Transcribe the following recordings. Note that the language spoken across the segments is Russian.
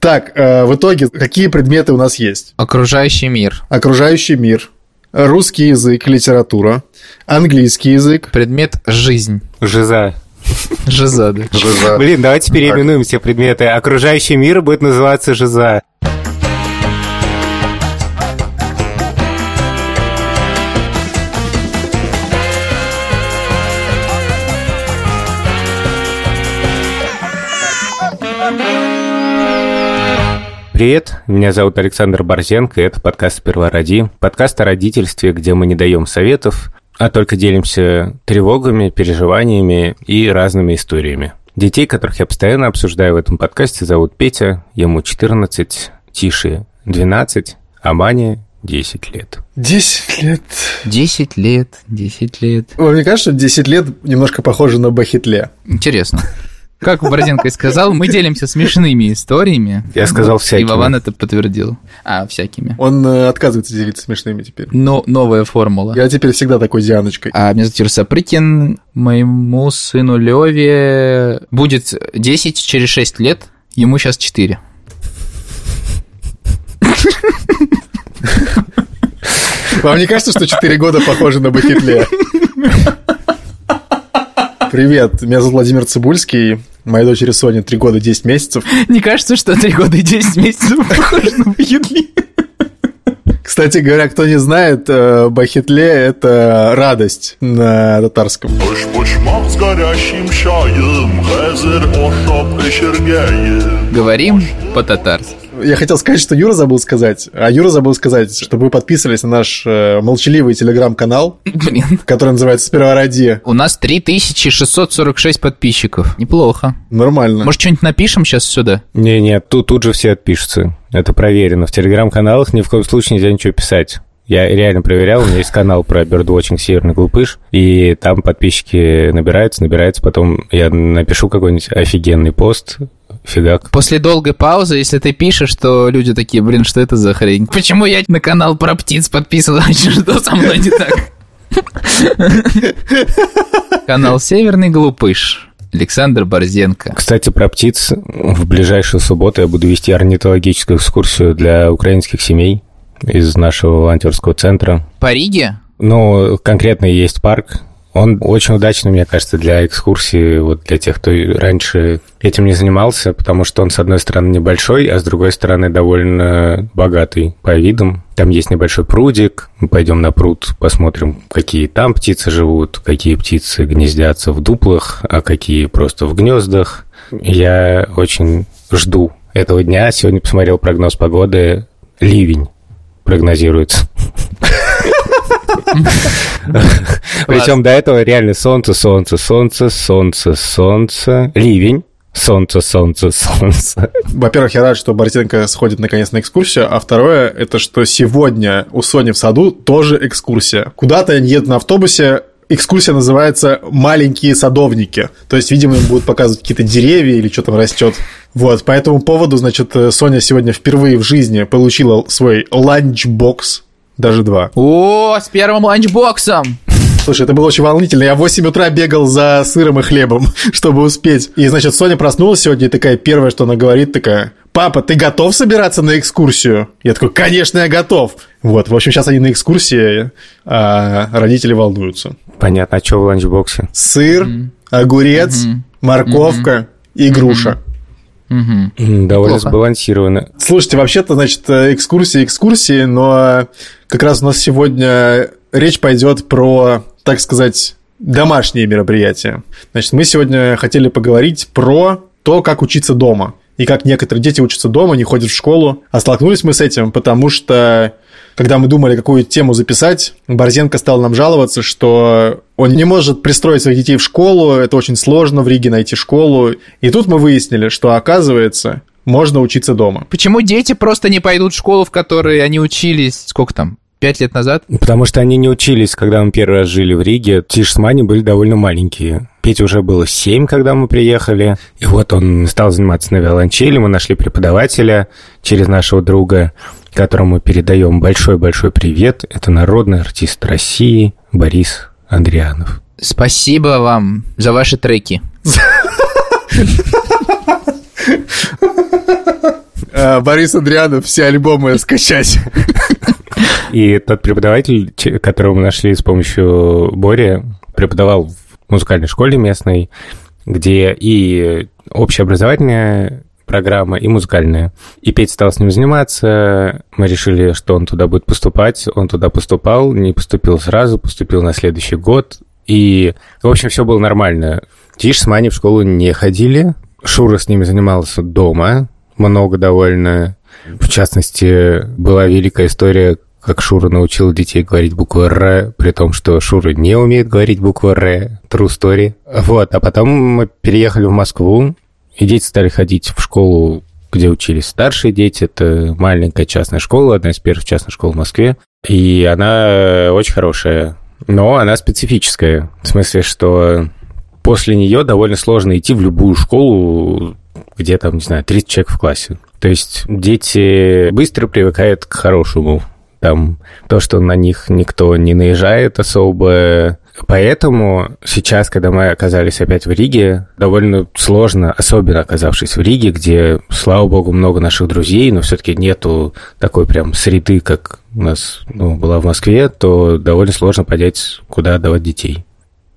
Так, э, в итоге, какие предметы у нас есть? Окружающий мир. Окружающий мир, русский язык, литература, английский язык. Предмет жизнь. Жиза. Жиза, да. Жиза. Блин, давайте переименуем все предметы. Окружающий мир будет называться жиза. Привет, меня зовут Александр Борзенко, и это подкаст «Сперва роди». Подкаст о родительстве, где мы не даем советов, а только делимся тревогами, переживаниями и разными историями. Детей, которых я постоянно обсуждаю в этом подкасте, зовут Петя, ему 14, Тише 12, а Мане 10 лет. 10 лет. 10 лет, 10 лет. Вам не кажется, что 10 лет немножко похоже на Бахитле? Интересно. Как Борзенко и сказал, мы делимся смешными историями. Я сказал И всякими. Вован это подтвердил. А, всякими. Он э, отказывается делиться смешными теперь. Но новая формула. Я теперь всегда такой Дианочкой. А меня зовут Юрий Сапрыкин. Моему сыну Леве будет 10 через 6 лет. Ему сейчас 4. Вам не кажется, что 4 года похожи на Бахитле? Привет, меня зовут Владимир Цибульский, моей дочери Соне 3 года 10 месяцев. Не кажется, что 3 года и 10 месяцев похож на Бахитли? Кстати говоря, кто не знает, э, Бахитле – это радость на татарском. Пуш-пушмак с горящим чаем, хазер ошап эшергеем. Говорим по-татарски. Я хотел сказать, что Юра забыл сказать, а Юра забыл сказать, чтобы вы подписывались на наш э, молчаливый телеграм-канал, Блин. который называется «Сперва ради». У нас 3646 подписчиков. Неплохо. Нормально. Может, что-нибудь напишем сейчас сюда? Не-не, тут, тут же все отпишутся. Это проверено. В телеграм-каналах ни в коем случае нельзя ничего писать. Я реально проверял, у меня есть канал про бердвотчинг «Северный глупыш», и там подписчики набираются, набираются, потом я напишу какой-нибудь офигенный пост, фигак. После долгой паузы, если ты пишешь, что люди такие, блин, что это за хрень? Почему я на канал про птиц подписываюсь? Что со мной не так? Канал «Северный глупыш». Александр Борзенко. Кстати, про птиц. В ближайшую субботу я буду вести орнитологическую экскурсию для украинских семей из нашего волонтерского центра. По Риге? Ну, конкретно есть парк. Он очень удачный, мне кажется, для экскурсии, вот для тех, кто раньше этим не занимался, потому что он, с одной стороны, небольшой, а с другой стороны, довольно богатый по видам. Там есть небольшой прудик, мы пойдем на пруд, посмотрим, какие там птицы живут, какие птицы гнездятся в дуплах, а какие просто в гнездах. Я очень жду этого дня. Сегодня посмотрел прогноз погоды. Ливень прогнозируется. Причем до этого реально солнце, солнце, солнце, солнце, солнце, ливень, солнце, солнце, солнце. Во-первых, я рад, что Борзенко сходит наконец на экскурсию, а второе, это что сегодня у Сони в саду тоже экскурсия. Куда-то они едут на автобусе, экскурсия называется «Маленькие садовники». То есть, видимо, им будут показывать какие-то деревья или что там растет. Вот, по этому поводу, значит, Соня сегодня впервые в жизни получила свой ланчбокс, даже два. О, с первым ланчбоксом! Слушай, это было очень волнительно. Я в 8 утра бегал за сыром и хлебом, чтобы успеть. И, значит, Соня проснулась сегодня и такая первая, что она говорит, такая, папа, ты готов собираться на экскурсию? Я такой, конечно, я готов. Вот, в общем, сейчас они на экскурсии, а родители волнуются. Понятно, а что в ланчбоксе? Сыр, огурец, морковка и груша. Мгм. М, Довольно Неплохо. сбалансированно. Слушайте, вообще-то, значит, экскурсии, экскурсии, но как раз у нас сегодня речь пойдет про, так сказать, домашние мероприятия. Значит, мы сегодня хотели поговорить про то, как учиться дома. И как некоторые дети учатся дома, не ходят в школу. А столкнулись мы с этим, потому что когда мы думали, какую тему записать, Борзенко стал нам жаловаться, что он не может пристроить своих детей в школу, это очень сложно в Риге найти школу. И тут мы выяснили, что, оказывается, можно учиться дома. Почему дети просто не пойдут в школу, в которой они учились, сколько там, пять лет назад? Потому что они не учились, когда мы первый раз жили в Риге. Тиш с Маней были довольно маленькие. Пете уже было семь, когда мы приехали. И вот он стал заниматься на виолончели. Мы нашли преподавателя через нашего друга, которому передаем большой-большой привет. Это народный артист России Борис Андрианов. Спасибо вам за ваши треки. э, Борис Андрианов все альбомы скачать. И тот преподаватель, которого мы нашли с помощью Бори, преподавал в музыкальной школе местной, где и общеобразовательная программа, и музыкальная. И Петя стал с ним заниматься. Мы решили, что он туда будет поступать. Он туда поступал, не поступил сразу, поступил на следующий год. И, в общем, все было нормально. Тиш с Маней в школу не ходили. Шура с ними занимался дома, много довольно. В частности, была великая история, как Шура научил детей говорить букву «Р», при том, что Шура не умеет говорить букву «Р». True story. Вот, а потом мы переехали в Москву, и дети стали ходить в школу, где учились старшие дети. Это маленькая частная школа, одна из первых частных школ в Москве. И она очень хорошая, но она специфическая. В смысле, что после нее довольно сложно идти в любую школу, где там, не знаю, 30 человек в классе. То есть дети быстро привыкают к хорошему. Там то, что на них никто не наезжает особо. Поэтому сейчас, когда мы оказались опять в Риге, довольно сложно, особенно оказавшись в Риге, где, слава богу, много наших друзей, но все-таки нету такой прям среды, как у нас ну, была в Москве, то довольно сложно понять, куда отдавать детей.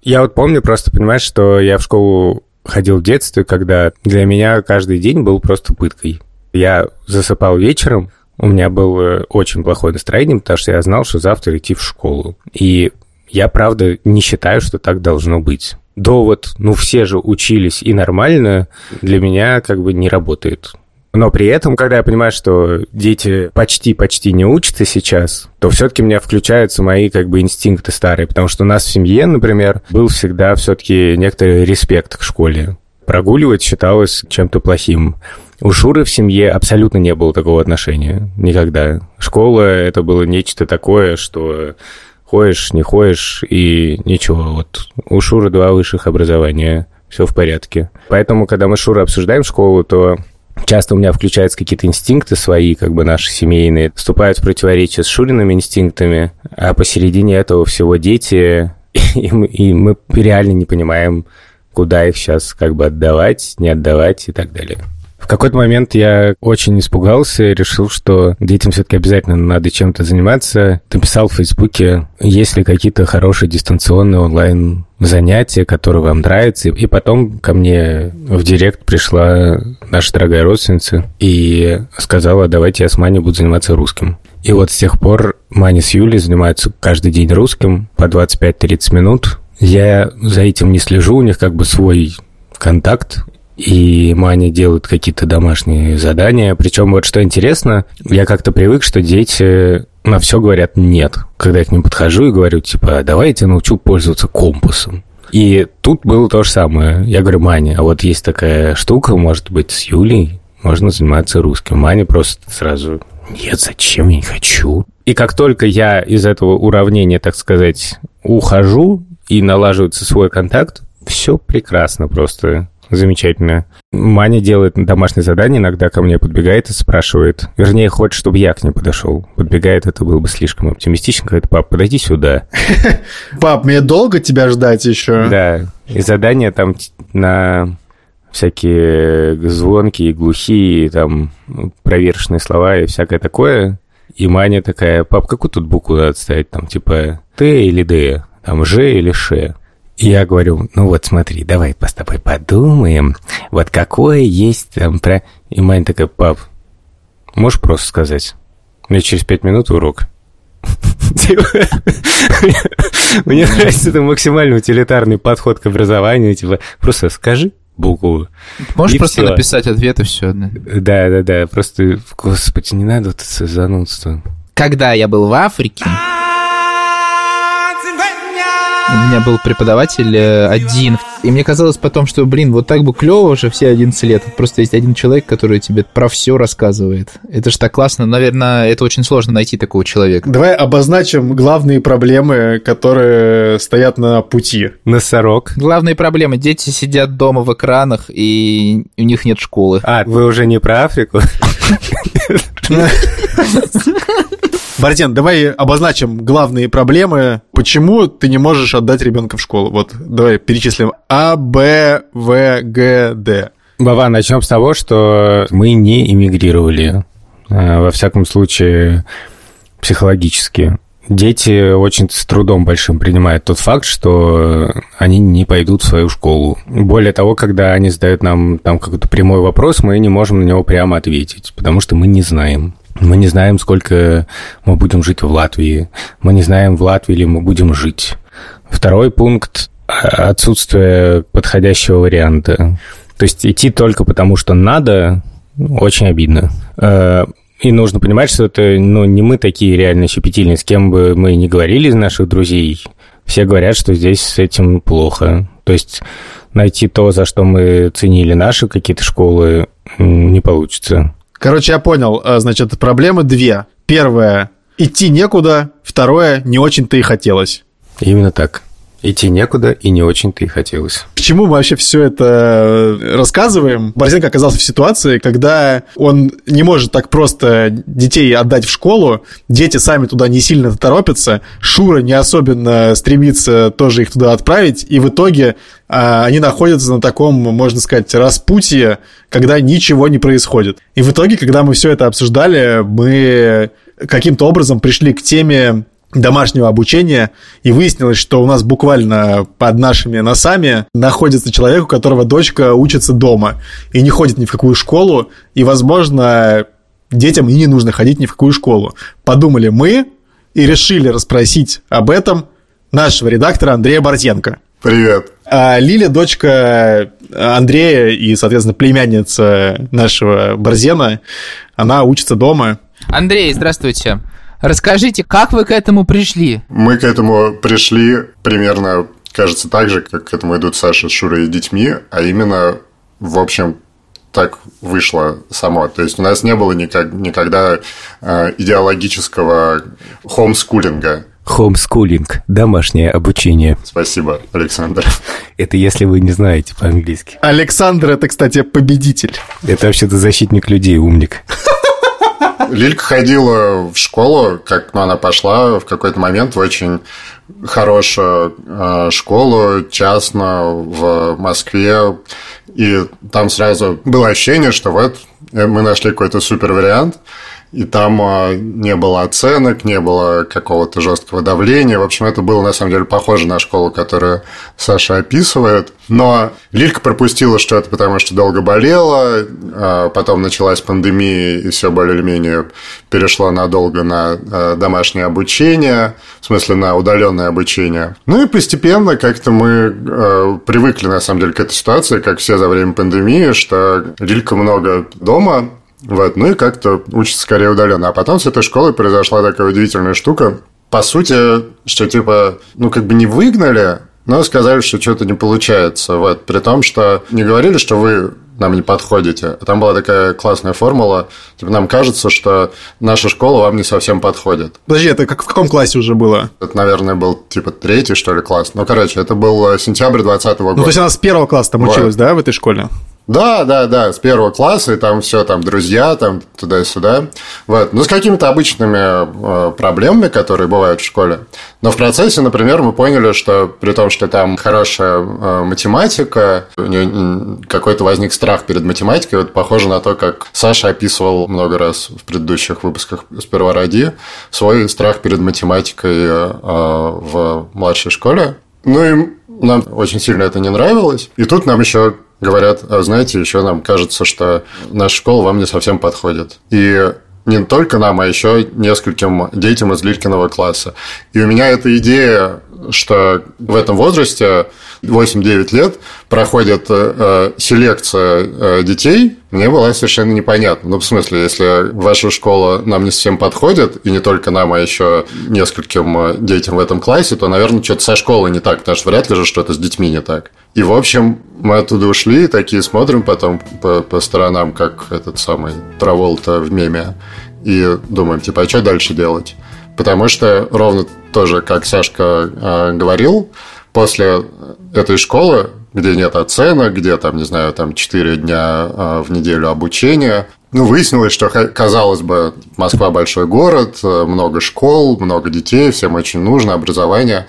Я вот помню, просто понимаешь, что я в школу ходил в детстве, когда для меня каждый день был просто пыткой. Я засыпал вечером, у меня было очень плохое настроение, потому что я знал, что завтра идти в школу. И я, правда, не считаю, что так должно быть. Довод, ну все же учились и нормально, для меня как бы не работает. Но при этом, когда я понимаю, что дети почти-почти не учатся сейчас, то все-таки у меня включаются мои как бы инстинкты старые, потому что у нас в семье, например, был всегда все-таки некоторый респект к школе. Прогуливать считалось чем-то плохим. У Шуры в семье абсолютно не было такого отношения. Никогда. Школа — это было нечто такое, что ходишь, не ходишь, и ничего. Вот у Шуры два высших образования, все в порядке. Поэтому, когда мы с Шурой обсуждаем школу, то часто у меня включаются какие-то инстинкты свои, как бы наши семейные, вступают в противоречие с Шуриными инстинктами, а посередине этого всего дети, и мы, и мы реально не понимаем, куда их сейчас как бы отдавать, не отдавать и так далее. В какой-то момент я очень испугался и решил, что детям все-таки обязательно надо чем-то заниматься. Написал в Фейсбуке, есть ли какие-то хорошие дистанционные онлайн занятия, которые вам нравятся. И потом ко мне в директ пришла наша дорогая родственница и сказала, давайте я с Маней буду заниматься русским. И вот с тех пор Маня с Юлей занимаются каждый день русским по 25-30 минут. Я за этим не слежу, у них как бы свой контакт, и Маня делают какие-то домашние задания. Причем вот что интересно, я как-то привык, что дети на все говорят «нет». Когда я к ним подхожу и говорю, типа, «А давайте научу пользоваться компасом. И тут было то же самое. Я говорю, Маня, а вот есть такая штука, может быть, с Юлей можно заниматься русским. Маня просто сразу, нет, зачем, я не хочу. И как только я из этого уравнения, так сказать, ухожу и налаживается свой контакт, все прекрасно просто. Замечательно. Маня делает домашнее задание, иногда ко мне подбегает и спрашивает. Вернее, хочет, чтобы я к ней подошел. Подбегает, это было бы слишком оптимистично. Говорит, пап, подойди сюда. Пап, мне долго тебя ждать еще? Да, и задание там на всякие звонкие, глухие, там проверочные слова и всякое такое. И Маня такая, пап, какую тут букву надо ставить? Там типа Т или Д, там Ж или Ш. Я говорю, ну вот смотри, давай с тобой подумаем, вот какое есть там про... И Маня такая, пап, можешь просто сказать? Мне через пять минут урок. Типа, Мне нравится это максимально утилитарный подход к образованию. Типа, просто скажи букву. Можешь И просто написать ответ и все. Да, да, да. Просто, господи, не надо вот это занудство. Когда я был в Африке, у меня был преподаватель э, один. И мне казалось потом, что, блин, вот так бы клево уже все 11 лет. Вот Просто есть один человек, который тебе про все рассказывает. Это же так классно. Наверное, это очень сложно найти такого человека. Давай обозначим главные проблемы, которые стоят на пути. Носорог. Главные проблемы. Дети сидят дома в экранах, и у них нет школы. А, вы уже не про Африку? Бартен, давай обозначим главные проблемы. Почему ты не можешь отдать ребенка в школу? Вот, давай перечислим. А, Б, В, Г, Д. Бава, начнем с того, что мы не эмигрировали. Э, во всяком случае, психологически. Дети очень с трудом большим принимают тот факт, что они не пойдут в свою школу. Более того, когда они задают нам там какой-то прямой вопрос, мы не можем на него прямо ответить, потому что мы не знаем. Мы не знаем, сколько мы будем жить в Латвии. Мы не знаем, в Латвии ли мы будем жить. Второй пункт – отсутствие подходящего варианта. То есть идти только потому, что надо, очень обидно. Э, и нужно понимать, что это ну, не мы такие реально щепетильные, с кем бы мы ни говорили из наших друзей. Все говорят, что здесь с этим плохо. То есть найти то, за что мы ценили наши какие-то школы, не получится. Короче, я понял. А, значит, проблемы две. Первое – идти некуда. Второе – не очень-то и хотелось. Именно так. Идти некуда, и не очень-то и хотелось. К чему мы вообще все это э, рассказываем? Борзенко оказался в ситуации, когда он не может так просто детей отдать в школу, дети сами туда не сильно торопятся, Шура не особенно стремится тоже их туда отправить, и в итоге а, они находятся на таком, можно сказать, распутье, когда ничего не происходит. И в итоге, когда мы все это обсуждали, мы каким-то образом пришли к теме домашнего обучения, и выяснилось, что у нас буквально под нашими носами находится человек, у которого дочка учится дома и не ходит ни в какую школу, и, возможно, детям и не нужно ходить ни в какую школу. Подумали мы и решили расспросить об этом нашего редактора Андрея Борзенко. Привет. А Лиля, дочка Андрея и, соответственно, племянница нашего Борзена, она учится дома. Андрей, здравствуйте. Расскажите, как вы к этому пришли? Мы к этому пришли примерно, кажется, так же, как к этому идут Саша с Шурой и детьми, а именно, в общем, так вышло само. То есть у нас не было никак, никогда э, идеологического хомскулинга. Хомскулинг – домашнее обучение. Спасибо, Александр. Это если вы не знаете по-английски. Александр – это, кстати, победитель. Это вообще-то защитник людей, умник. Лилька ходила в школу, как ну, она пошла в какой-то момент в очень хорошую э, школу, частно в Москве. И там сразу было ощущение, что вот мы нашли какой-то супер вариант – и там а, не было оценок, не было какого-то жесткого давления. В общем, это было на самом деле похоже на школу, которую Саша описывает. Но Лилька пропустила, что это потому, что долго болела, а потом началась пандемия, и все более или менее перешло надолго на а, домашнее обучение, в смысле на удаленное обучение. Ну и постепенно как-то мы привыкли, на самом деле, к этой ситуации, как все за время пандемии, что Лилька много дома, вот, ну и как-то учится скорее удаленно. А потом с этой школы произошла такая удивительная штука. По сути, что типа, ну как бы не выгнали, но сказали, что что-то не получается. Вот, при том, что не говорили, что вы нам не подходите. Там была такая классная формула. Типа, нам кажется, что наша школа вам не совсем подходит. Подожди, это как в каком классе уже было? Это, наверное, был типа третий, что ли, класс. Ну, короче, это был сентябрь 2020 года. Ну, то есть она с первого класса там вот. училась, да, в этой школе? Да, да, да, с первого класса, и там все, там, друзья, там, туда-сюда. Вот. Ну, с какими-то обычными э, проблемами, которые бывают в школе. Но в процессе, например, мы поняли, что при том, что там хорошая э, математика, у нее какой-то возник страх перед математикой. Вот похоже на то, как Саша описывал много раз в предыдущих выпусках «Сперва ради» свой страх перед математикой э, в младшей школе. Ну и нам очень сильно это не нравилось. И тут нам еще говорят, а знаете, еще нам кажется, что наша школа вам не совсем подходит. И не только нам, а еще нескольким детям из Лилькиного класса. И у меня эта идея, что в этом возрасте 8-9 лет проходит э, селекция э, детей, мне была совершенно непонятна. Ну, в смысле, если ваша школа нам не совсем подходит, и не только нам, а еще нескольким э, детям в этом классе, то, наверное, что-то со школой не так, потому что вряд ли же что-то с детьми не так. И, в общем, мы оттуда ушли, такие смотрим потом по, по сторонам, как этот самый Траволта в меме, и думаем, типа, а что дальше делать? Потому что ровно тоже, как Сашка э, говорил, после этой школы, где нет оценок, где там, не знаю, там 4 дня э, в неделю обучения, ну, выяснилось, что, казалось бы, Москва большой город, э, много школ, много детей, всем очень нужно образование,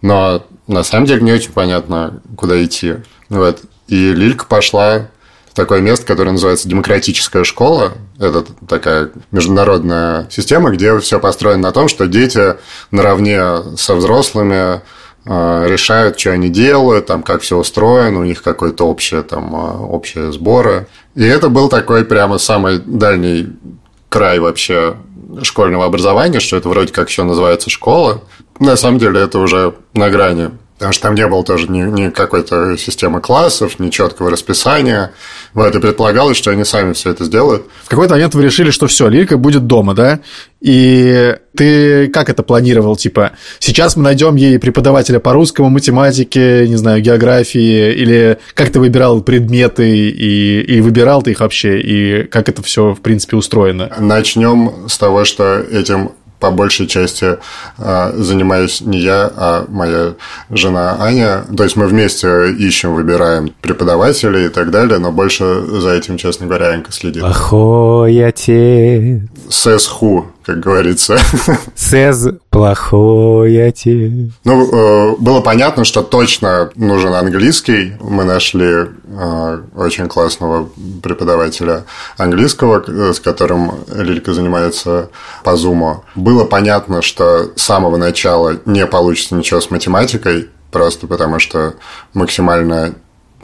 но на самом деле не очень понятно, куда идти. Вот. И Лилька пошла такое место, которое называется Демократическая школа. Это такая международная система, где все построено на том, что дети наравне со взрослыми э, решают, что они делают, там, как все устроено, у них какое-то общее, там, э, общие сборы. И это был такой прямо самый дальний край вообще школьного образования, что это вроде как еще называется школа. На самом деле это уже на грани Потому что там не было тоже ни, ни какой-то системы классов, ни четкого расписания. Вот, и предполагалось, что они сами все это сделают. В какой-то момент вы решили, что все, Лилька будет дома, да? И ты как это планировал? Типа, сейчас мы найдем ей преподавателя по русскому, математике, не знаю, географии, или как ты выбирал предметы, и, и выбирал ты их вообще, и как это все, в принципе, устроено? Начнем с того, что этим по большей части а, занимаюсь не я, а моя жена Аня. То есть мы вместе ищем, выбираем преподавателей и так далее, но больше за этим, честно говоря, Анька следит. Плохой отец. Сэс-ху, как говорится. Сэз плохой отец. Ну, э, было понятно, что точно нужен английский. Мы нашли э, очень классного преподавателя английского, с которым Лилька занимается по зуму. Было понятно, что с самого начала не получится ничего с математикой, просто потому что максимально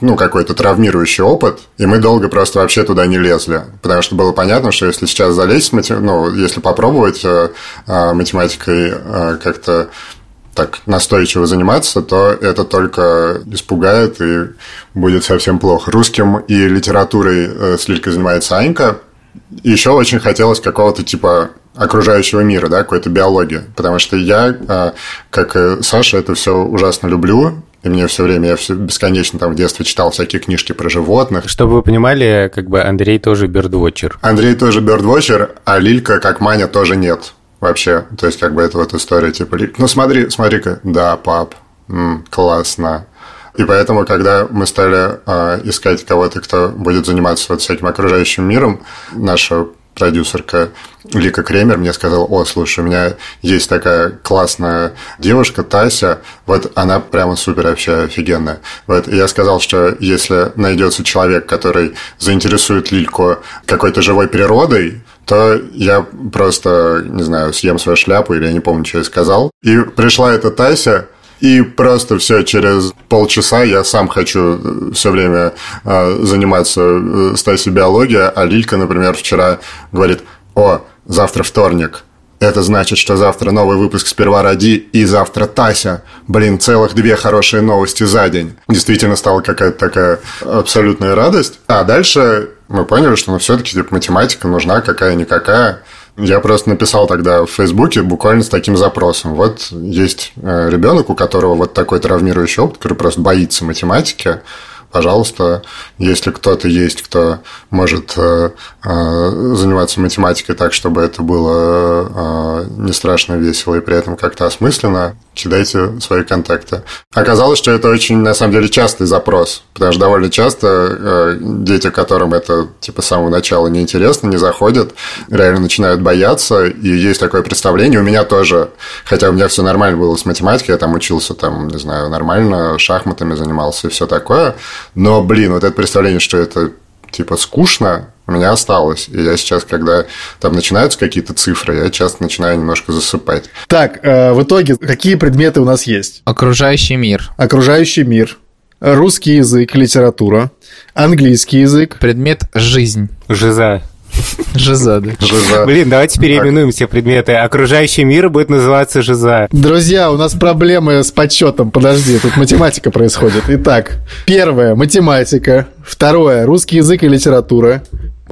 ну, какой-то травмирующий опыт, и мы долго просто вообще туда не лезли, потому что было понятно, что если сейчас залезть, ну, если попробовать э, э, математикой э, как-то так настойчиво заниматься, то это только испугает и будет совсем плохо. Русским и литературой с Лилькой занимается Анька. Еще очень хотелось какого-то типа окружающего мира, да, какой-то биологии. Потому что я, как и Саша, это все ужасно люблю. И мне все время, я все бесконечно там в детстве читал всякие книжки про животных. Чтобы вы понимали, как бы Андрей тоже бердвотчер. Андрей тоже бердвотчер, а Лилька, как Маня, тоже нет вообще. То есть, как бы это вот история типа, ну смотри, смотри-ка, да, пап, м, классно. И поэтому, когда мы стали э, искать кого-то, кто будет заниматься вот всяким окружающим миром, наша продюсерка Лика Кремер мне сказала, о, слушай, у меня есть такая классная девушка, Тася, вот она прямо супер вообще офигенная. Вот, я сказал, что если найдется человек, который заинтересует Лильку какой-то живой природой, то я просто, не знаю, съем свою шляпу, или я не помню, что я сказал. И пришла эта Тася, и просто все, через полчаса я сам хочу э, все время э, заниматься э, Стаси биология, а Лилька, например, вчера говорит, о, завтра вторник, это значит, что завтра новый выпуск «Сперва ради» и завтра Тася. Блин, целых две хорошие новости за день. Действительно стала какая-то такая абсолютная радость. А дальше мы поняли, что ну, все-таки типа, математика нужна какая-никакая. Я просто написал тогда в Фейсбуке буквально с таким запросом. Вот есть э, ребенок, у которого вот такой травмирующий опыт, который просто боится математики. Пожалуйста, если кто-то есть, кто может э, э, заниматься математикой так, чтобы это было не страшно весело и при этом как-то осмысленно, кидайте свои контакты. Оказалось, что это очень, на самом деле, частый запрос, потому что довольно часто э, дети, которым это, типа, с самого начала неинтересно, не заходят, реально начинают бояться, и есть такое представление, у меня тоже, хотя у меня все нормально было с математикой, я там учился, там, не знаю, нормально, шахматами занимался и все такое, но, блин, вот это представление, что это типа скучно, у меня осталось. И я сейчас, когда там начинаются какие-то цифры, я часто начинаю немножко засыпать. Так, э, в итоге, какие предметы у нас есть? Окружающий мир. Окружающий мир. Русский язык, литература. Английский язык. Предмет «жизнь». Жиза. Жиза, да. Жиза. Блин, давайте переименуем все предметы. Окружающий мир будет называться Жиза. Друзья, у нас проблемы с подсчетом. Подожди, тут математика происходит. Итак, первое – математика. Второе – русский язык и литература.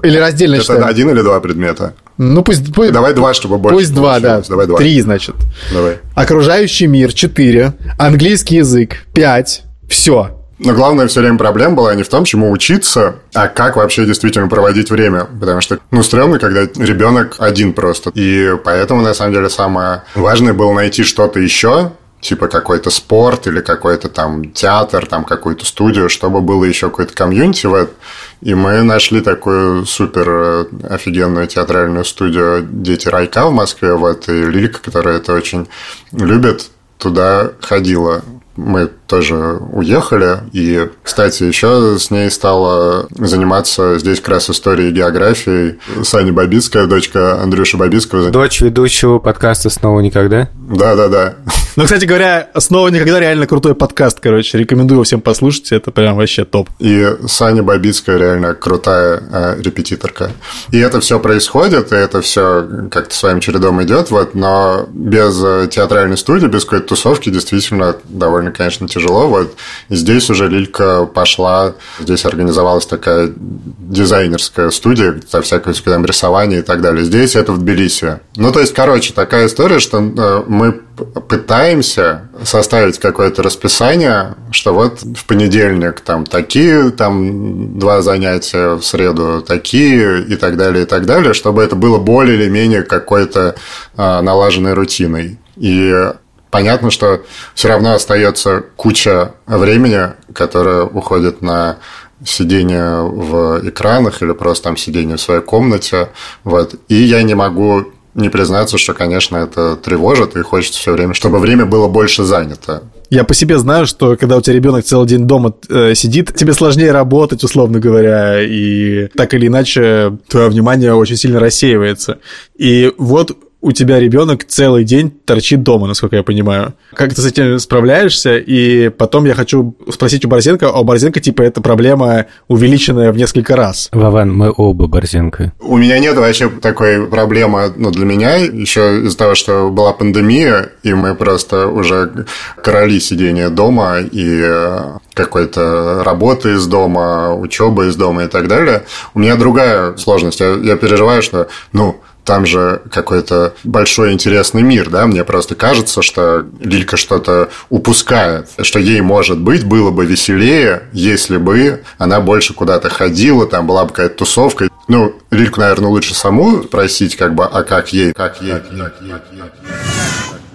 Или раздельно Это считаем? один или два предмета? Ну, пусть... пусть Давай два, чтобы больше Пусть два, да. Давай два. Три, значит. Давай. Окружающий мир – четыре. Английский язык – пять. Все. Но главная все время проблема была не в том, чему учиться, а как вообще действительно проводить время. Потому что, ну, стрёмно, когда ребенок один просто. И поэтому, на самом деле, самое важное было найти что-то еще, типа какой-то спорт или какой-то там театр, там какую-то студию, чтобы было еще какой-то комьюнити в этом. И мы нашли такую супер э, офигенную театральную студию «Дети райка» в Москве, вот, и Лилика, которая это очень любит, туда ходила мы тоже уехали. И, кстати, еще с ней стала заниматься здесь как раз историей и географией Саня Бабицкая, дочка Андрюши Бабицкого. Дочь ведущего подкаста «Снова никогда». Да-да-да. Ну, кстати говоря, снова никогда реально крутой подкаст, короче. Рекомендую всем послушать, это прям вообще топ. И Саня Бабицкая реально крутая э, репетиторка. И это все происходит, и это все как-то своим чередом идет, вот, но без э, театральной студии, без какой-то тусовки действительно довольно, конечно, тяжело. Вот и здесь уже Лилька пошла, здесь организовалась такая дизайнерская студия со всякой там, рисования и так далее. Здесь это в Тбилиси. Ну, то есть, короче, такая история, что э, мы пытаемся составить какое-то расписание, что вот в понедельник там такие, там два занятия, в среду такие и так далее, и так далее, чтобы это было более или менее какой-то а, налаженной рутиной. И понятно, что все равно остается куча времени, которое уходит на сидение в экранах или просто там сидение в своей комнате. Вот. И я не могу не признаться, что, конечно, это тревожит, и хочется все время, чтобы время было больше занято. Я по себе знаю, что когда у тебя ребенок целый день дома э, сидит, тебе сложнее работать, условно говоря, и так или иначе твое внимание очень сильно рассеивается. И вот у тебя ребенок целый день торчит дома, насколько я понимаю. Как ты с этим справляешься? И потом я хочу спросить у Борзенко, а у Борзенко, типа, эта проблема увеличенная в несколько раз. Вован, мы оба Борзенко. У меня нет вообще такой проблемы, ну, для меня, еще из-за того, что была пандемия, и мы просто уже короли сидения дома, и э, какой-то работы из дома, учебы из дома и так далее. У меня другая сложность. Я, я переживаю, что, ну, там же какой-то большой интересный мир, да, мне просто кажется, что Лилька что-то упускает, что ей, может быть, было бы веселее, если бы она больше куда-то ходила, там была бы какая-то тусовка. Ну, Лильку, наверное, лучше саму спросить, как бы, а как ей, как ей, как ей, как ей, как ей.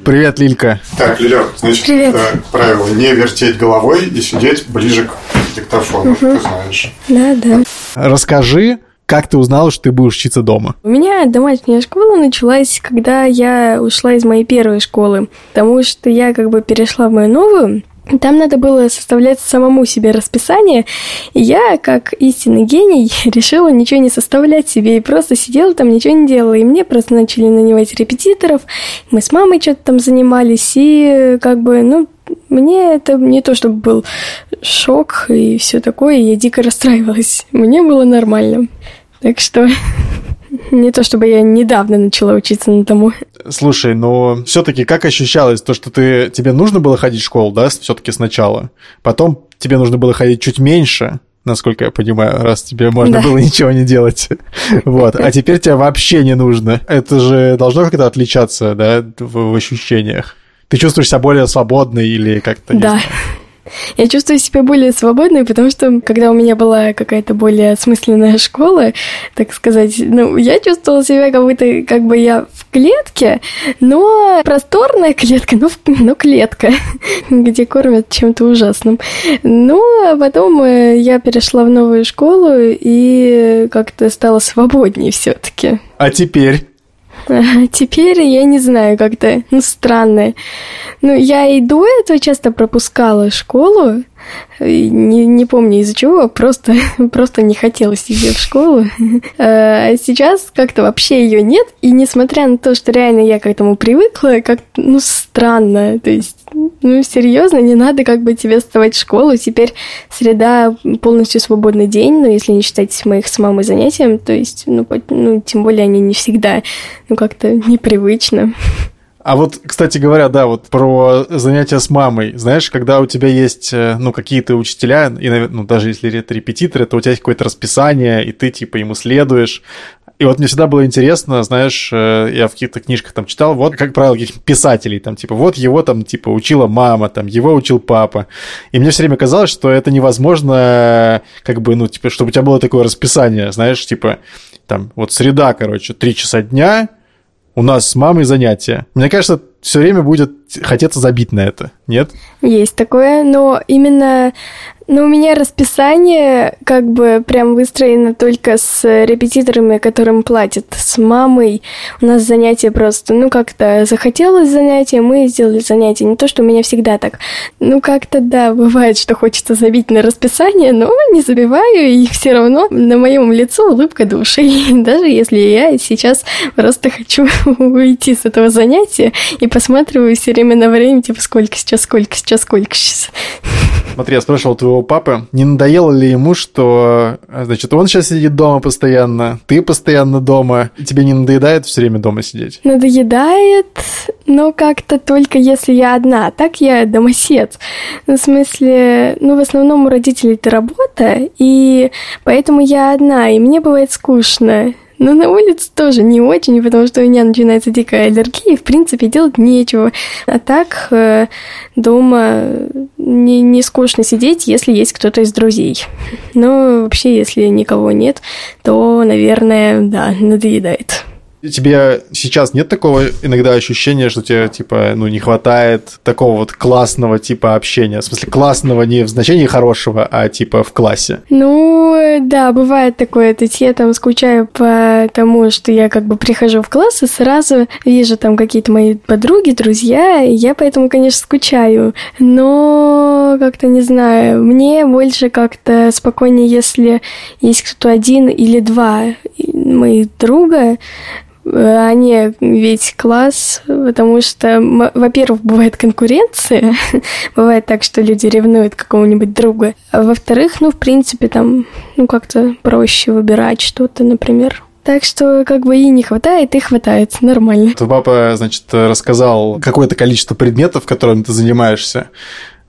Привет, Лилька. Так, Лиля, значит, Привет. э, правило не вертеть головой и сидеть ближе к диктофону, ты знаешь. Да, да. Расскажи, как ты узнала, что ты будешь учиться дома? У меня домашняя школа началась, когда я ушла из моей первой школы, потому что я как бы перешла в мою новую, там надо было составлять самому себе расписание, и я, как истинный гений, решила ничего не составлять себе и просто сидела там, ничего не делала. И мне просто начали нанимать репетиторов, мы с мамой что-то там занимались, и как бы, ну, мне это не то чтобы был шок и все такое, я дико расстраивалась. Мне было нормально. Так что не то чтобы я недавно начала учиться на тому. Слушай, но все-таки как ощущалось то, что ты тебе нужно было ходить в школу, да, все-таки сначала, потом тебе нужно было ходить чуть меньше, насколько я понимаю, раз тебе можно Да. было ничего не делать. Вот. А теперь тебе вообще не нужно. Это же должно как-то отличаться, да, в, в ощущениях. Ты чувствуешь себя более свободной или как-то... не Да. Я чувствую себя более свободной, потому что когда у меня была какая-то более осмысленная школа, так сказать, ну, я чувствовала себя как будто как бы я в клетке, но просторная клетка, но, но клетка, где кормят чем-то ужасным. Ну, а потом э, я перешла в новую школу и как-то стала свободнее все-таки. А теперь? Теперь я не знаю, как-то, ну, странно. Ну, я и до этого часто пропускала школу, не, не помню из-за чего, просто, просто не хотелось идти в школу. А сейчас как-то вообще ее нет, и несмотря на то, что реально я к этому привыкла, как ну, странно, то есть, ну, серьезно, не надо как бы тебе вставать в школу, теперь среда полностью свободный день, но если не считать моих с мамой занятием, то есть, ну, ну, тем более они не всегда, ну, как-то непривычно. А вот, кстати говоря, да, вот про занятия с мамой. Знаешь, когда у тебя есть, э, ну, какие-то учителя, и, ну, даже если это репетиторы, то у тебя есть какое-то расписание, и ты, типа, ему следуешь. И вот мне всегда было интересно, знаешь, э, я в каких-то книжках там читал, вот, как правило, каких писателей, там, типа, вот его там, типа, учила мама, там, его учил папа. И мне все время казалось, что это невозможно, как бы, ну, типа, чтобы у тебя было такое расписание, знаешь, типа, там, вот среда, короче, три часа дня, у нас с мамой занятия. Мне кажется, все время будет хотеться забить на это, нет? Есть такое, но именно Но у меня расписание как бы прям выстроено только с репетиторами, которым платят. С мамой у нас занятия просто, ну как-то захотелось занятие, мы сделали занятие. Не то, что у меня всегда так. Ну как-то да, бывает, что хочется забить на расписание, но не забиваю, и все равно на моем лицо улыбка души. Даже если я сейчас просто хочу уйти с этого занятия и посматриваю все время на время, типа сколько сейчас, сколько сейчас, сколько сейчас. Смотри, я спрашивал твоего папы, не надоело ли ему, что, значит, он сейчас сидит дома постоянно, ты постоянно дома, тебе не надоедает все время дома сидеть? Надоедает, но как-то только если я одна. Так я домосед. Ну, в смысле, ну, в основном у родителей это работа, и поэтому я одна, и мне бывает скучно. Но на улице тоже не очень, потому что у меня начинается дикая аллергия, и, в принципе, делать нечего. А так э, дома не, не скучно сидеть, если есть кто-то из друзей. Но вообще, если никого нет, то, наверное, да, надоедает. Тебе сейчас нет такого иногда ощущения, что тебе, типа, ну, не хватает такого вот классного типа общения? В смысле, классного не в значении хорошего, а типа в классе? Ну, да, бывает такое. То есть я там скучаю по тому, что я как бы прихожу в класс и сразу вижу там какие-то мои подруги, друзья, и я поэтому, конечно, скучаю. Но как-то не знаю, мне больше как-то спокойнее, если есть кто-то один или два моих друга, а не весь класс, потому что, во-первых, бывает конкуренция, бывает так, что люди ревнуют какого-нибудь друга, а во-вторых, ну, в принципе, там, ну, как-то проще выбирать что-то, например. Так что как бы и не хватает, и хватает. Нормально. Твой папа, значит, рассказал какое-то количество предметов, которыми ты занимаешься.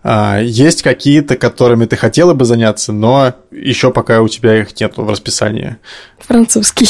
А, есть какие-то, которыми ты хотела бы заняться, но еще пока у тебя их нет в расписании. Французский.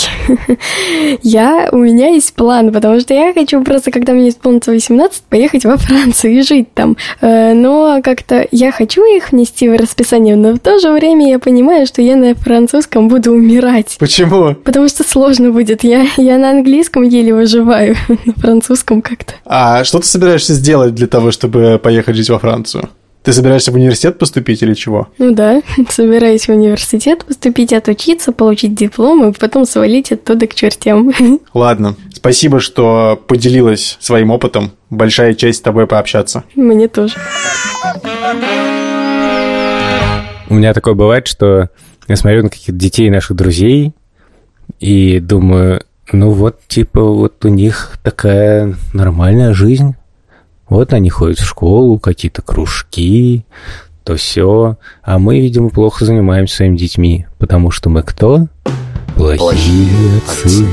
я, у меня есть план, потому что я хочу просто, когда мне исполнится 18, поехать во Францию и жить там. Э, но как-то я хочу их внести в расписание, но в то же время я понимаю, что я на французском буду умирать. Почему? Потому что сложно будет. Я, я на английском еле выживаю, на французском как-то. А что ты собираешься сделать для того, чтобы поехать жить во Францию? Ты собираешься в университет поступить или чего? Ну да, собираюсь в университет поступить, отучиться, получить диплом и потом свалить оттуда к чертям. Ладно, спасибо, что поделилась своим опытом. Большая честь с тобой пообщаться. Мне тоже. У меня такое бывает, что я смотрю на каких-то детей наших друзей и думаю, ну вот, типа, вот у них такая нормальная жизнь. Вот они ходят в школу, какие-то кружки, то все. А мы, видимо, плохо занимаемся своими детьми, потому что мы кто? Плохие, Плохие отцы.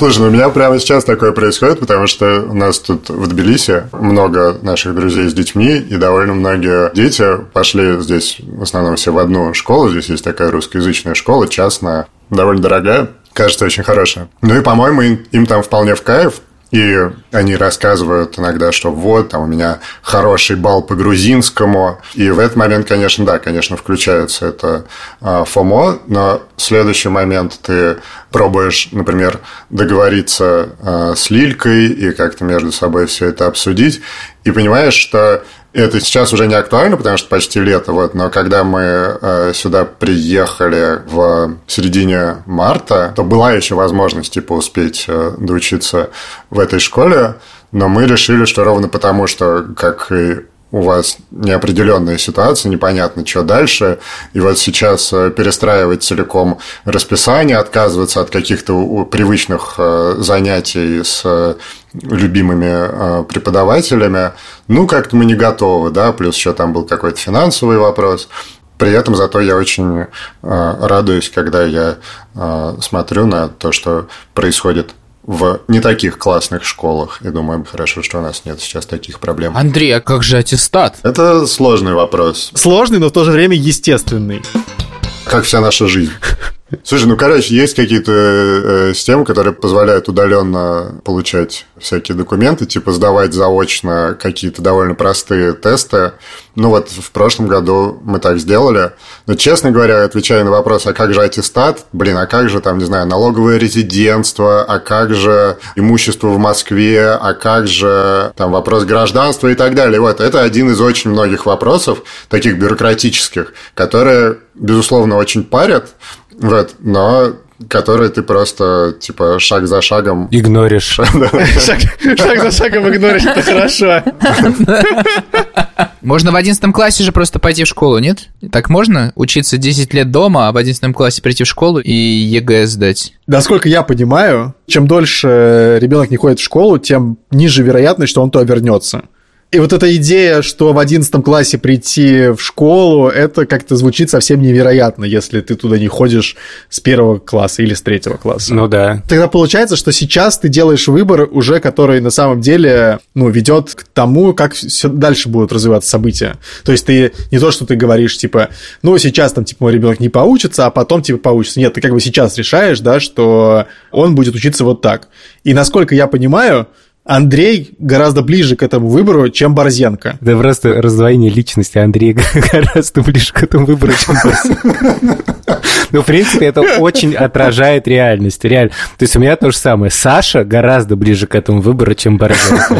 Слушай, ну у меня прямо сейчас такое происходит, потому что у нас тут в Тбилиси много наших друзей с детьми, и довольно многие дети пошли здесь, в основном все в одну школу. Здесь есть такая русскоязычная школа, частная, довольно дорогая, кажется, очень хорошая. Ну и, по-моему, им, им там вполне в кайф. И они рассказывают иногда, что вот, там у меня хороший балл по грузинскому. И в этот момент, конечно, да, конечно, включается это э, ФОМО, но следующий момент ты пробуешь, например, договориться э, с Лилькой и как-то между собой все это обсудить, и понимаешь, что это сейчас уже не актуально, потому что почти лето, вот, но когда мы э, сюда приехали в середине марта, то была еще возможность типа успеть э, доучиться в этой школе, но мы решили, что ровно потому, что, как и у вас неопределенная ситуация, непонятно, что дальше. И вот сейчас э, перестраивать целиком расписание, отказываться от каких-то привычных э, занятий с э, любимыми преподавателями, ну, как-то мы не готовы, да, плюс еще там был какой-то финансовый вопрос. При этом зато я очень радуюсь, когда я смотрю на то, что происходит в не таких классных школах. И думаю, хорошо, что у нас нет сейчас таких проблем. Андрей, а как же аттестат? Это сложный вопрос. Сложный, но в то же время естественный. Как вся наша жизнь. Слушай, ну, короче, есть какие-то э, системы, которые позволяют удаленно получать всякие документы, типа сдавать заочно какие-то довольно простые тесты. Ну, вот в прошлом году мы так сделали. Но, честно говоря, отвечая на вопрос, а как же аттестат, блин, а как же там, не знаю, налоговое резидентство, а как же имущество в Москве, а как же там вопрос гражданства и так далее. Вот, это один из очень многих вопросов, таких бюрократических, которые, безусловно, очень парят, вот, но которые ты просто, типа, шаг за шагом... Игноришь. Шаг, за шагом игноришь, это хорошо. Можно в 11 классе же просто пойти в школу, нет? Так можно? Учиться 10 лет дома, а в 11 классе прийти в школу и ЕГЭ сдать? Насколько я понимаю, чем дольше ребенок не ходит в школу, тем ниже вероятность, что он то вернется. И вот эта идея, что в 11 классе прийти в школу, это как-то звучит совсем невероятно, если ты туда не ходишь с первого класса или с третьего класса. Ну да. Тогда получается, что сейчас ты делаешь выбор уже, который на самом деле ну, ведет к тому, как все дальше будут развиваться события. То есть ты не то, что ты говоришь, типа, ну, сейчас там, типа, мой ребенок не поучится, а потом, типа, поучится. Нет, ты как бы сейчас решаешь, да, что он будет учиться вот так. И насколько я понимаю, Андрей гораздо ближе к этому выбору, чем Борзенко. Это просто раздвоение личности Андрея гораздо ближе к этому выбору, чем Борзенко. Ну, в принципе, это очень отражает реальность. Реально. То есть у меня то же самое. Саша гораздо ближе к этому выбору, чем Борзенко.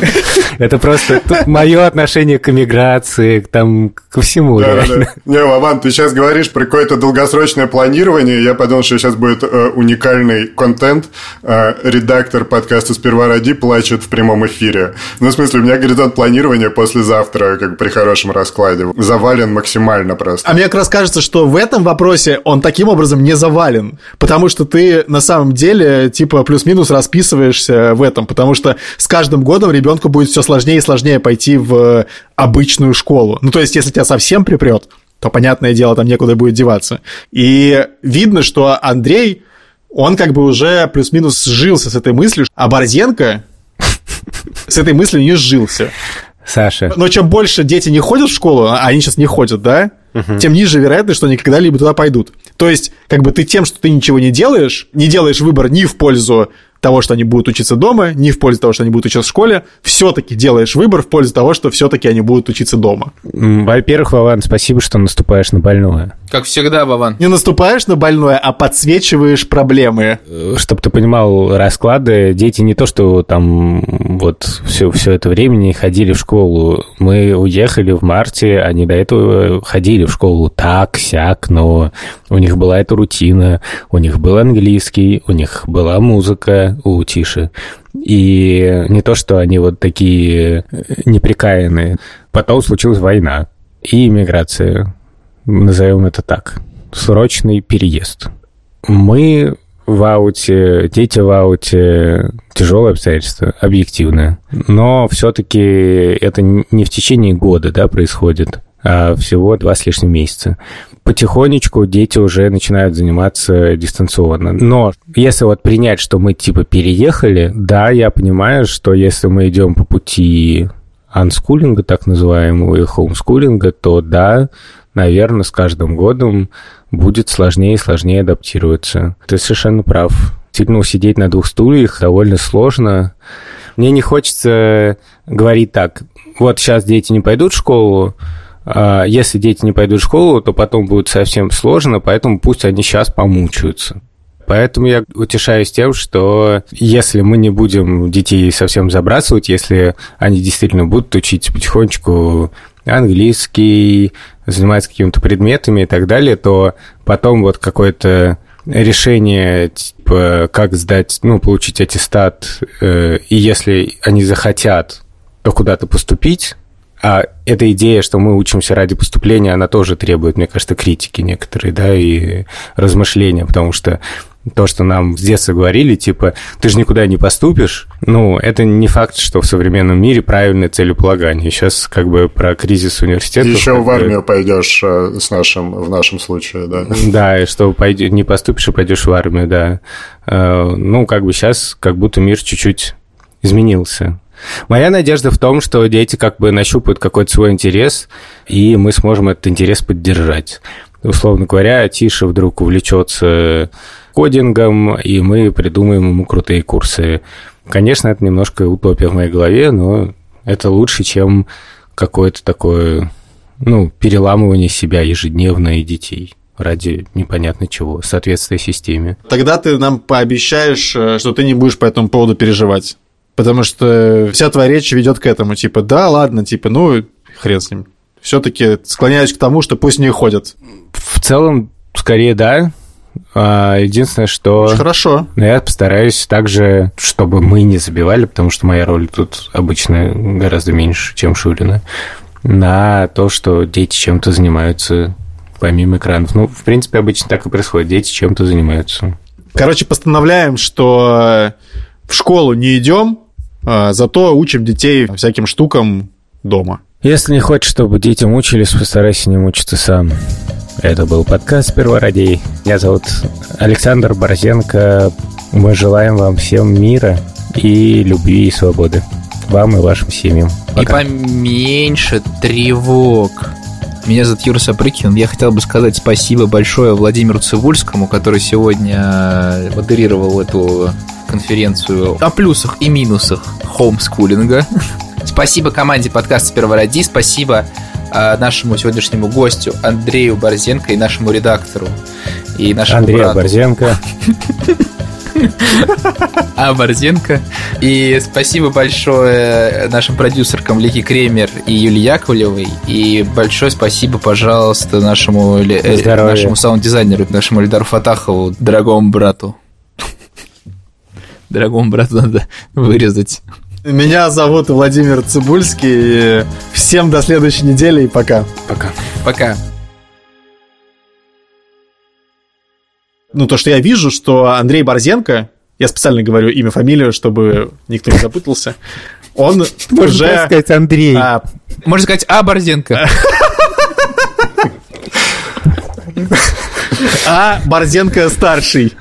Это просто мое отношение к эмиграции, к, там, ко всему. Да, да. Не, Вован, ты сейчас говоришь про какое-то долгосрочное планирование. Я подумал, что сейчас будет э, уникальный контент. Э, редактор подкаста «Сперва ради» плачет в прямом эфире. Ну, в смысле, у меня горизонт планирования послезавтра, как бы при хорошем раскладе, завален максимально просто. А мне как раз кажется, что в этом вопросе он таким образом не завален, потому что ты на самом деле типа плюс-минус расписываешься в этом, потому что с каждым годом ребенку будет все сложнее и сложнее пойти в обычную школу. Ну, то есть, если тебя совсем припрет, то, понятное дело, там некуда будет деваться. И видно, что Андрей, он как бы уже плюс-минус сжился с этой мыслью, а Борзенко с этой мыслью не сжился. Саша, Но чем больше дети не ходят в школу, а они сейчас не ходят, да, тем ниже вероятность, что они когда-либо туда пойдут. То есть, как бы ты тем, что ты ничего не делаешь, не делаешь выбор ни в пользу того, что они будут учиться дома, ни в пользу того, что они будут учиться в школе, все-таки делаешь выбор в пользу того, что все-таки они будут учиться дома. во-первых, Вован, спасибо, что наступаешь на больное. Как всегда, Вован. Не наступаешь на больное, а подсвечиваешь проблемы. Чтобы ты понимал расклады, дети не то, что там вот все, все это время не ходили в школу. Мы уехали в марте, они до этого ходили в школу так, сяк, но у них была эта рутина, у них был английский, у них была музыка у Тиши. И не то, что они вот такие э, неприкаянные. Потом случилась война и иммиграция, назовем это так. Срочный переезд. Мы в ауте, дети в ауте, тяжелые обстоятельства, объективно. Но все-таки это не в течение года да, происходит, а всего два с лишним месяца. Потихонечку дети уже начинают заниматься дистанционно. Но если вот принять, что мы типа переехали, да, я понимаю, что если мы идем по пути анскулинга, так называемого, и хоумскулинга, то да, наверное, с каждым годом будет сложнее и сложнее адаптироваться. Ты совершенно прав. Действительно, сидеть на двух стульях довольно сложно. Мне не хочется говорить так, вот сейчас дети не пойдут в школу, а если дети не пойдут в школу, то потом будет совсем сложно, поэтому пусть они сейчас помучаются. Поэтому я утешаюсь тем, что если мы не будем детей совсем забрасывать, если они действительно будут учить потихонечку английский, заниматься какими-то предметами и так далее, то потом вот какое-то решение, типа, как сдать, ну, получить аттестат, э, и если они захотят, то куда-то поступить, а эта идея, что мы учимся ради поступления, она тоже требует, мне кажется, критики некоторые, да, и размышления, потому что то, что нам с детства говорили, типа, ты же никуда не поступишь, ну, это не факт, что в современном мире правильное целеполагание. Сейчас как бы про кризис университета. Еще в армию пойдешь э, с нашим, в нашем случае, да. Да, и что пойди, не поступишь и пойдешь в армию, да. Э, Ну, как бы сейчас как будто мир чуть-чуть изменился. Моя надежда в том, что дети как бы нащупают какой-то свой интерес, и мы сможем этот интерес поддержать. Условно говоря, Тиша вдруг увлечется кодингом, и мы придумаем ему крутые курсы. Конечно, это немножко утопия в моей голове, но это лучше, чем какое-то такое, ну, переламывание себя ежедневно и детей ради непонятно чего, соответствия системе. Тогда ты нам пообещаешь, э, что ты не будешь по этому поводу переживать. Потому что вся твоя речь ведет к этому, типа, да, ладно, типа, ну, хрен с ним. Все-таки склоняюсь к тому, что пусть не ходят. В целом, скорее да. А, Единственное, что... Очень хорошо. Но я постараюсь также, чтобы мы не забивали, потому что моя роль тут обычно гораздо меньше, чем Шурина, на то, что дети чем-то занимаются помимо экранов. Ну, в принципе, обычно так и происходит. Дети чем-то занимаются. Короче, постановляем, что в школу не идем, а зато учим детей всяким штукам дома. Если не хочешь, чтобы дети мучились, постарайся не мучиться сам. Это был подкаст «Первородей». Меня зовут Александр Борзенко. Мы желаем вам всем мира и любви и свободы. Вам и вашим семьям. И поменьше тревог. Меня зовут Юра Сапрыкин. Я хотел бы сказать спасибо большое Владимиру Цивульскому, который сегодня модерировал эту конференцию о плюсах и минусах хомскулинга. Спасибо команде подкаста «Первороди», спасибо э, нашему сегодняшнему гостю Андрею Борзенко и нашему редактору и нашему Андрей брату. Борзенко. А. Борзенко. И спасибо большое нашим продюсеркам Лики Кремер и Юлии Яковлевой. И большое спасибо, пожалуйста, нашему, э, Здоровья. нашему саунд-дизайнеру, нашему Эльдару Фатахову, дорогому брату. Дорогому брату надо вырезать. Меня зовут Владимир Цибульский. Всем до следующей недели и пока. Пока. Пока. Ну, то, что я вижу, что Андрей Борзенко, я специально говорю имя, фамилию, чтобы никто не запутался, он уже... сказать Андрей. а, Можно сказать, а, Борзенко. а Борзенко старший.